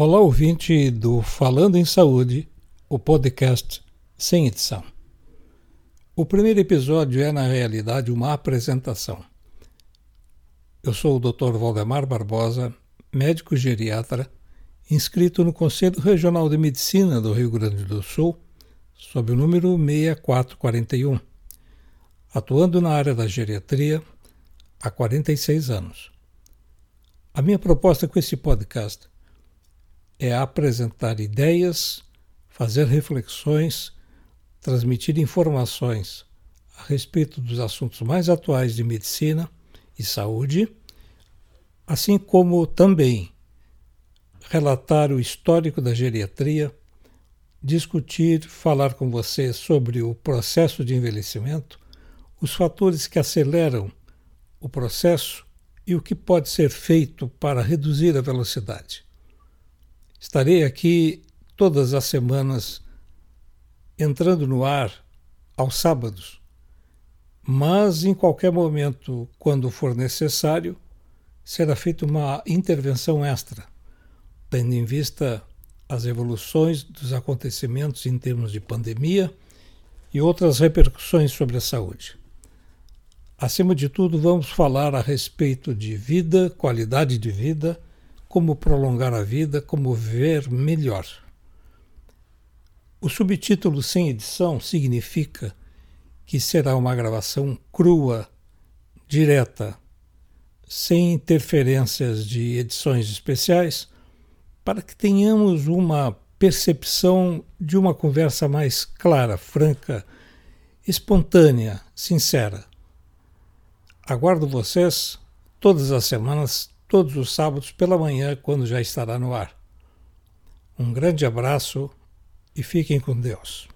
Olá, ouvinte do Falando em Saúde, o podcast sem edição. O primeiro episódio é, na realidade, uma apresentação. Eu sou o Dr. Valdemar Barbosa, médico geriatra, inscrito no Conselho Regional de Medicina do Rio Grande do Sul, sob o número 6441, atuando na área da geriatria há 46 anos. A minha proposta com esse podcast é apresentar ideias, fazer reflexões, transmitir informações a respeito dos assuntos mais atuais de medicina e saúde, assim como também relatar o histórico da geriatria, discutir, falar com você sobre o processo de envelhecimento, os fatores que aceleram o processo e o que pode ser feito para reduzir a velocidade. Estarei aqui todas as semanas entrando no ar aos sábados, mas em qualquer momento, quando for necessário, será feita uma intervenção extra, tendo em vista as evoluções dos acontecimentos em termos de pandemia e outras repercussões sobre a saúde. Acima de tudo, vamos falar a respeito de vida, qualidade de vida, como prolongar a vida, como ver melhor. O subtítulo sem edição significa que será uma gravação crua, direta, sem interferências de edições especiais, para que tenhamos uma percepção de uma conversa mais clara, franca, espontânea, sincera. Aguardo vocês todas as semanas, todos os sábados pela manhã, quando já estará no ar. Um grande abraço e fiquem com Deus.